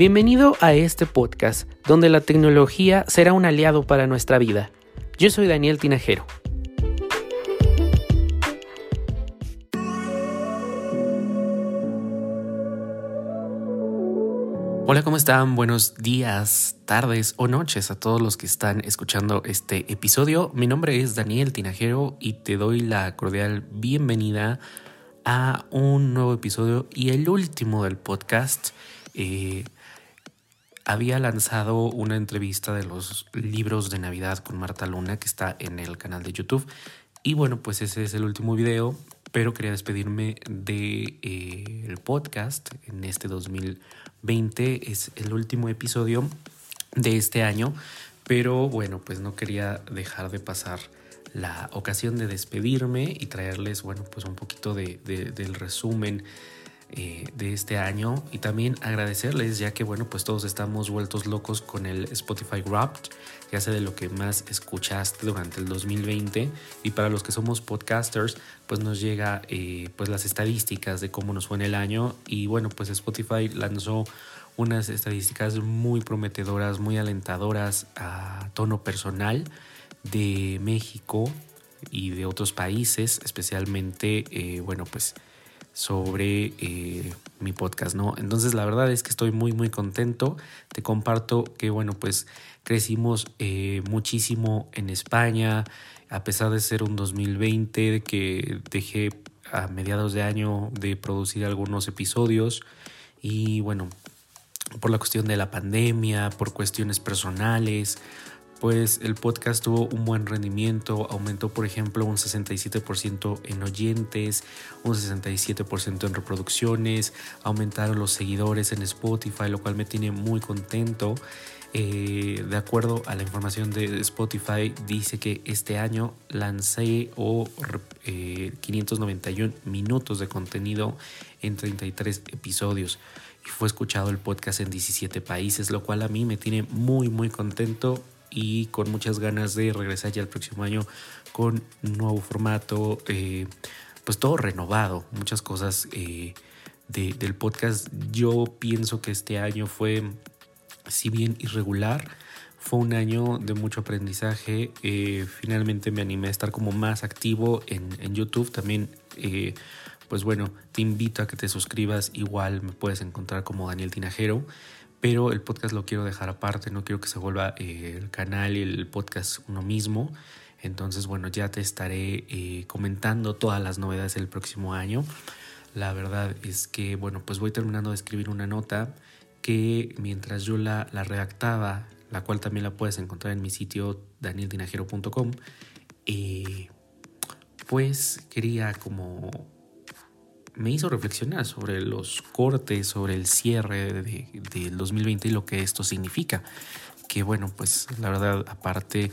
Bienvenido a este podcast donde la tecnología será un aliado para nuestra vida. Yo soy Daniel Tinajero. Hola, ¿cómo están? Buenos días, tardes o noches a todos los que están escuchando este episodio. Mi nombre es Daniel Tinajero y te doy la cordial bienvenida a un nuevo episodio y el último del podcast. Eh, había lanzado una entrevista de los libros de Navidad con Marta Luna que está en el canal de YouTube. Y bueno, pues ese es el último video, pero quería despedirme del de, eh, podcast en este 2020. Es el último episodio de este año, pero bueno, pues no quería dejar de pasar la ocasión de despedirme y traerles, bueno, pues un poquito de, del resumen eh, de este año. Y también agradecerles ya que bueno pues todos estamos vueltos locos con el Spotify Wrapped ya sé de lo que más escuchaste durante el 2020 y para los que somos podcasters pues nos llega eh, pues las estadísticas de cómo nos fue en el año. Y bueno pues Spotify lanzó unas estadísticas muy prometedoras muy alentadoras a tono personal de México y de otros países especialmente eh, bueno pues sobre eh, mi podcast, ¿no? Entonces la verdad es que estoy muy muy contento. Te comparto que bueno pues crecimos eh, muchísimo en España a pesar de ser un 2020 de que dejé a mediados de año de producir algunos episodios y bueno por la cuestión de la pandemia, por cuestiones personales, pues el podcast tuvo un buen rendimiento, aumentó por ejemplo un 67% en oyentes, un 67% en reproducciones, aumentaron los seguidores en Spotify, lo cual me tiene muy contento. Eh, de acuerdo a la información de Spotify, dice que este año lancé o 591 eh, minutos de contenido en 33 episodios y fue escuchado el podcast en 17 países, lo cual a mí me tiene muy muy contento y con muchas ganas de regresar ya el próximo año con un nuevo formato, eh, pues todo renovado, muchas cosas eh, del podcast. Yo pienso que este año fue, si bien irregular, fue un año de mucho aprendizaje. Eh, finalmente me animé a estar como más activo en, en YouTube. También, pues bueno, te invito a que te suscribas. Igual me puedes encontrar como Daniel Tinajero pero el podcast lo quiero dejar aparte, no quiero que se vuelva eh, el canal y el podcast uno mismo. Entonces, bueno, ya te estaré eh, comentando todas las novedades del próximo año. La verdad es que, bueno, pues voy terminando de escribir una nota que mientras yo la, la redactaba, la cual también la puedes encontrar en mi sitio danieldinajero.com, eh, pues quería como me hizo reflexionar sobre los cortes, sobre el cierre del de 2020 y lo que esto significa. Que bueno, pues la verdad, aparte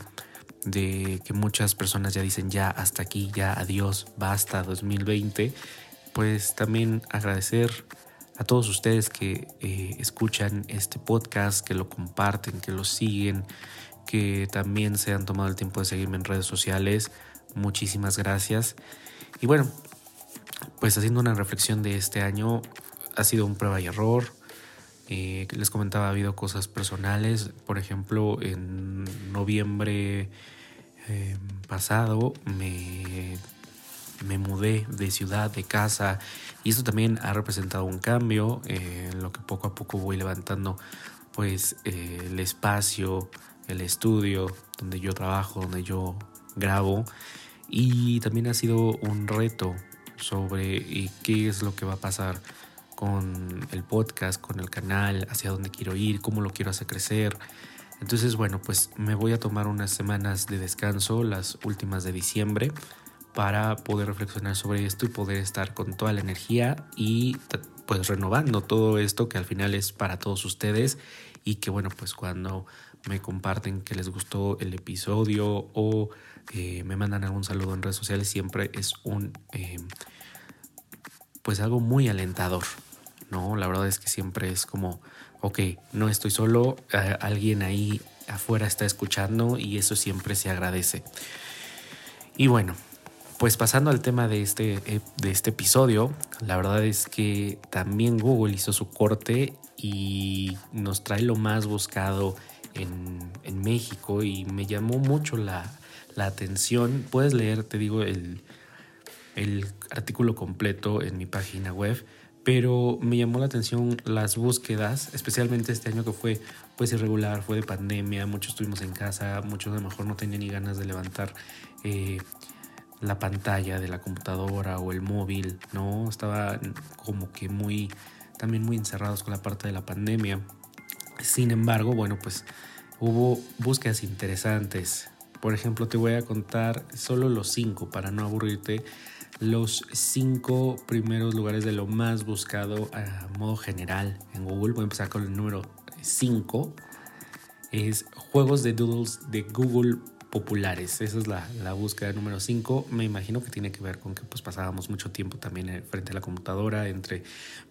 de que muchas personas ya dicen ya hasta aquí, ya adiós, basta 2020, pues también agradecer a todos ustedes que eh, escuchan este podcast, que lo comparten, que lo siguen, que también se han tomado el tiempo de seguirme en redes sociales. Muchísimas gracias. Y bueno, pues haciendo una reflexión de este año, ha sido un prueba y error. Eh, les comentaba, ha habido cosas personales. Por ejemplo, en noviembre eh, pasado me, me, mudé de ciudad, de casa, y esto también ha representado un cambio eh, en lo que poco a poco voy levantando pues el espacio, el estudio donde yo trabajo, donde yo grabo. Y también ha sido un reto sobre eh, qué es lo que va a pasar con el podcast, con el canal, hacia dónde quiero ir, cómo lo quiero hacer crecer. Entonces, bueno, pues me voy a tomar unas semanas de descanso, las últimas de diciembre, para poder reflexionar sobre esto y poder estar con toda la energía y pues renovando todo esto que al final es para todos ustedes y que bueno, pues cuando me comparten que les gustó el episodio o eh, me mandan algún saludo en redes sociales, siempre es un, eh, pues algo muy alentador, ¿no? La verdad es que siempre es como, ok, no estoy solo, alguien ahí afuera está escuchando y eso siempre se agradece. Y bueno, pues pasando al tema de este, eh, de este episodio, la verdad es que también Google hizo su corte y nos trae lo más buscado en, México y me llamó mucho la, atención. Puedes leer, te digo, el, el artículo completo en mi página web pero me llamó la atención las búsquedas, especialmente este año que fue pues irregular, fue de pandemia, muchos estuvimos en casa, muchos a lo mejor no tenían ni ganas de levantar eh, la pantalla de la computadora o el móvil, ¿no? Estaba como que muy, también muy encerrados con la parte de la pandemia. Sin embargo, bueno, pues hubo búsquedas interesantes. Por ejemplo, te voy a contar solo los cinco para no aburrirte los cinco primeros lugares de lo más buscado a modo general en Google. Voy a empezar con el número 5. Es juegos de doodles de Google populares. Esa es la, búsqueda número 5. Me imagino que tiene que ver con que pues pasábamos mucho tiempo también frente a la computadora, entre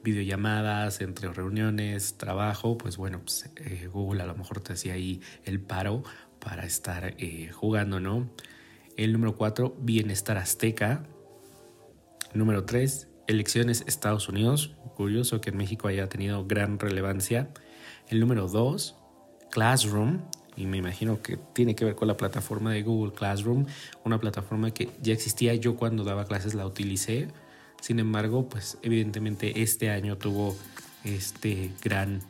videollamadas, entre reuniones, trabajo. Pues bueno, pues, eh, Google a lo mejor te hacía ahí el paro para estar eh, jugando, ¿no? El número 4, Bienestar Azteca. Número 3, elecciones Estados Unidos. Curioso que en México haya tenido gran relevancia. El número 2, Classroom. Y me imagino que tiene que ver con la plataforma de Google Classroom, una plataforma que ya existía. Yo cuando daba clases la utilicé. Sin embargo, pues evidentemente este año tuvo este gran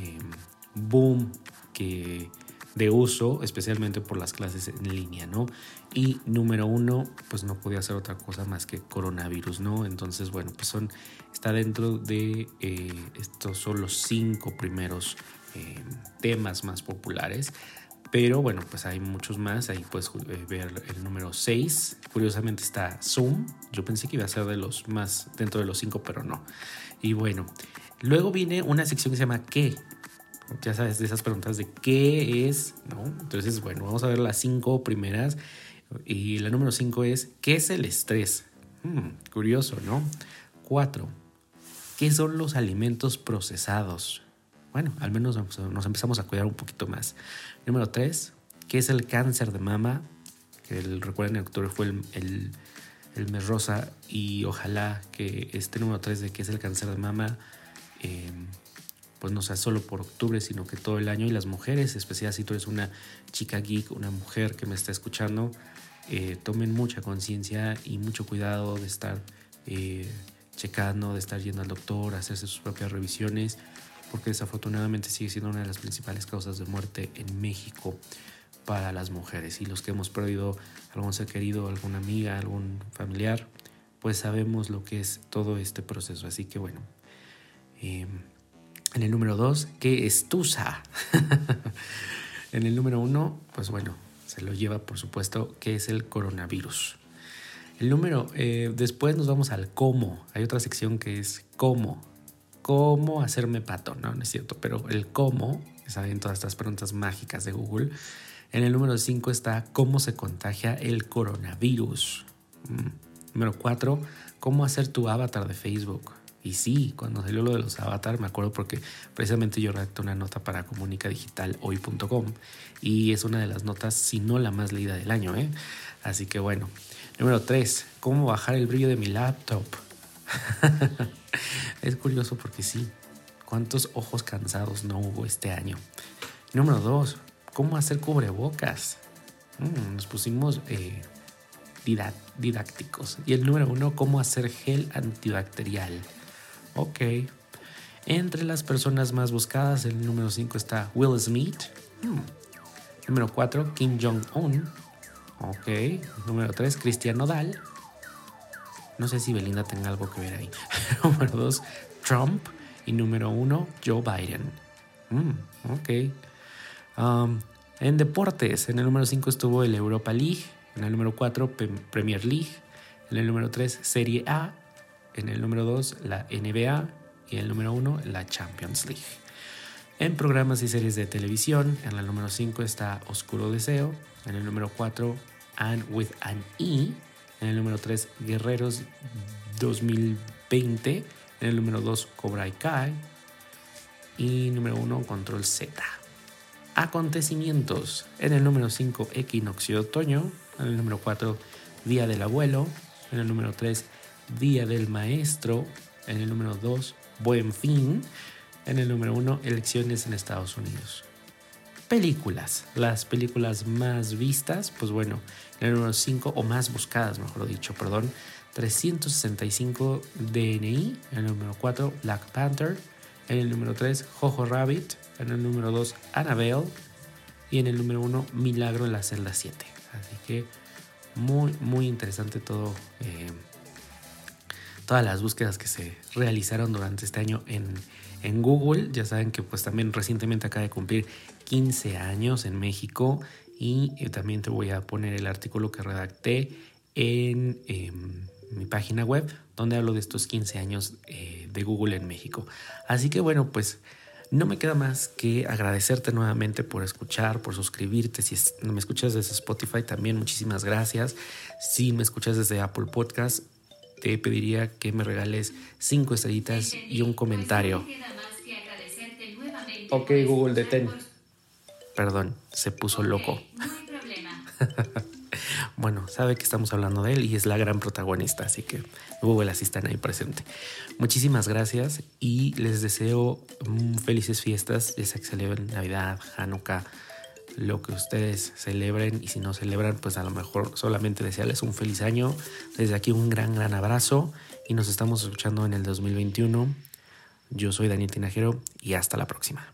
em, boom que de uso, especialmente por las clases en línea, ¿no? Y número uno, pues no podía hacer otra cosa más que coronavirus, ¿no? Entonces, bueno, pues son, está dentro de eh, estos son los cinco primeros eh, temas más populares. Pero bueno, pues hay muchos más. Ahí puedes eh, ver el número 6. Curiosamente está Zoom. Yo pensé que iba a ser de los más dentro de los cinco, pero no. Y bueno, luego viene una sección que se llama ¿Qué? Ya sabes, de esas preguntas de qué es, ¿no? Entonces, bueno, vamos a ver las cinco primeras. Y la número cinco es, ¿qué es el estrés? Hmm, curioso, ¿no? Cuatro, ¿qué son los alimentos procesados? Bueno, al menos nos empezamos a cuidar un poquito más. Número tres, ¿qué es el cáncer de mama? Que el, recuerden, en octubre fue el, el, mes rosa y ojalá que este número tres de qué es el cáncer de mama eh, pues no sea solo por octubre, sino que todo el año. Y las mujeres, especialmente si tú eres una chica geek, una mujer que me está escuchando, eh, tomen mucha conciencia y mucho cuidado de estar eh, checando, de estar yendo al doctor, hacerse sus propias revisiones, porque desafortunadamente sigue siendo una de las principales causas de muerte en México para las mujeres. Y los que hemos perdido algún ser querido, alguna amiga, algún familiar, pues sabemos lo que es todo este proceso. Así que bueno. Eh, en el número 2, ¿qué es TUSA? en el número 1, pues bueno, se lo lleva por supuesto, ¿qué es el coronavirus? El número, eh, después nos vamos al cómo. Hay otra sección que es cómo. ¿Cómo hacerme pato? No, no es cierto, pero el cómo, saben todas estas preguntas mágicas de Google. En el número 5 está cómo se contagia el coronavirus. Mm. Número 4, cómo hacer tu avatar de Facebook. Y sí, cuando salió lo de los avatars, me acuerdo porque precisamente yo redacté una nota para comunicadigitalhoy.com y es una de las notas, si no la más leída del año. ¿eh? Así que bueno. Número 3. ¿Cómo bajar el brillo de mi laptop? es curioso porque sí. ¿Cuántos ojos cansados no hubo este año? Número 2. ¿Cómo hacer cubrebocas? Mm, nos pusimos eh, didácticos. Y el número 1. ¿Cómo hacer gel antibacterial? Ok. Entre las personas más buscadas, el número 5 está Will Smith. Hmm. Número 4, Kim Jong-un. Ok. Número 3, Cristian Nodal. No sé si Belinda tenga algo que ver ahí. número 2, Trump. Y número 1, Joe Biden. Hmm, ok. Um, en deportes, en el número 5 estuvo el Europa League. En el número 4, Premier League. En el número 3, Serie A en el número 2 la NBA y en el número 1 la Champions League. En programas y series de televisión, en el número 5 está Oscuro Deseo, en el número 4 And with an E, en el número 3 Guerreros 2020, en el número 2 Cobra Kai y número 1 Control Z. Acontecimientos, en el número 5 Equinoccio Otoño, en el número 4 Día del Abuelo, En el número 3, Día del Maestro. En el número 2, Buen Fin. En el número 1, Elecciones en Estados Unidos. Películas. Las películas más vistas, pues bueno, en el número 5, o más buscadas, mejor dicho, perdón. 365 DNI. En el número 4, Black Panther. En el número 3, Jojo Rabbit. En el número 2, Annabelle. Y en el número 1, Milagro en la celda 7. Así que muy, muy interesante todo. Eh, todas las búsquedas que se realizaron durante este año en, en Google. Ya saben que pues también recientemente acaba de cumplir 15 años en México. Y eh, también te voy a poner el artículo que redacté en em, mi página web donde hablo de estos 15 años eh, de Google en México. Así que bueno, pues no me queda más que agradecerte nuevamente por escuchar, por suscribirte. Si me escuchas desde Spotify también, muchísimas gracias. Si me escuchas desde Apple Podcast, te pediría que me regales cinco estrellitas y un comentario. Ok, Google, detén. Perdón, se puso loco. bueno, sabe que estamos hablando de él y es la gran protagonista, así que Google así están ahí presente. Muchísimas gracias y les deseo felices fiestas, ya sea que celebren Navidad, Hanukkah, lo que ustedes celebren y si no celebran, pues a lo mejor solamente desearles un feliz año. Desde aquí un gran, gran abrazo y nos estamos escuchando en el 2021. Yo soy Daniel Tinajero y hasta la próxima.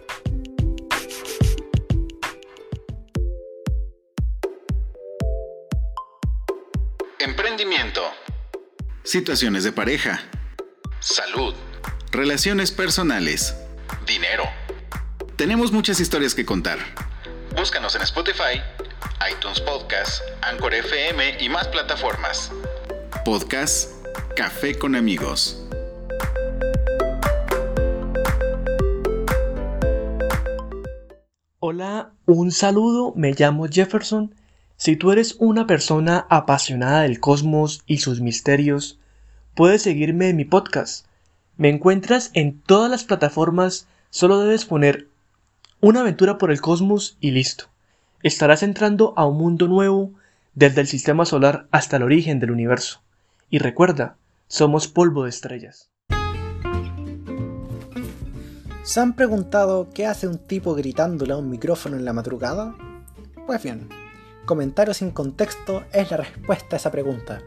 Situaciones de pareja, salud, relaciones personales, dinero. Tenemos muchas historias que contar. Búscanos en Spotify, iTunes Podcast, Anchor FM y más plataformas. Podcast Café con amigos. Hola, un saludo, me llamo Jefferson. Si tú eres una persona apasionada del cosmos y sus misterios, Puedes seguirme en mi podcast. Me encuentras en todas las plataformas, solo debes poner una aventura por el cosmos y listo. Estarás entrando a un mundo nuevo desde el sistema solar hasta el origen del universo. Y recuerda, somos polvo de estrellas. ¿Se han preguntado qué hace un tipo gritándole a un micrófono en la madrugada? Pues bien, Comentarios sin contexto es la respuesta a esa pregunta.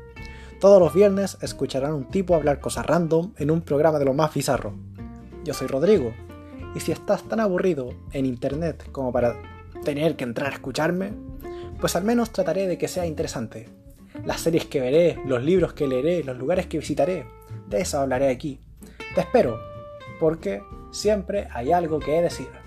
Todos los viernes escucharán un tipo hablar cosas random en un programa de lo más bizarro. Yo soy Rodrigo, y si estás tan aburrido en internet como para tener que entrar a escucharme, pues al menos trataré de que sea interesante. Las series que veré, los libros que leeré, los lugares que visitaré, de eso hablaré aquí. Te espero, porque siempre hay algo que decir.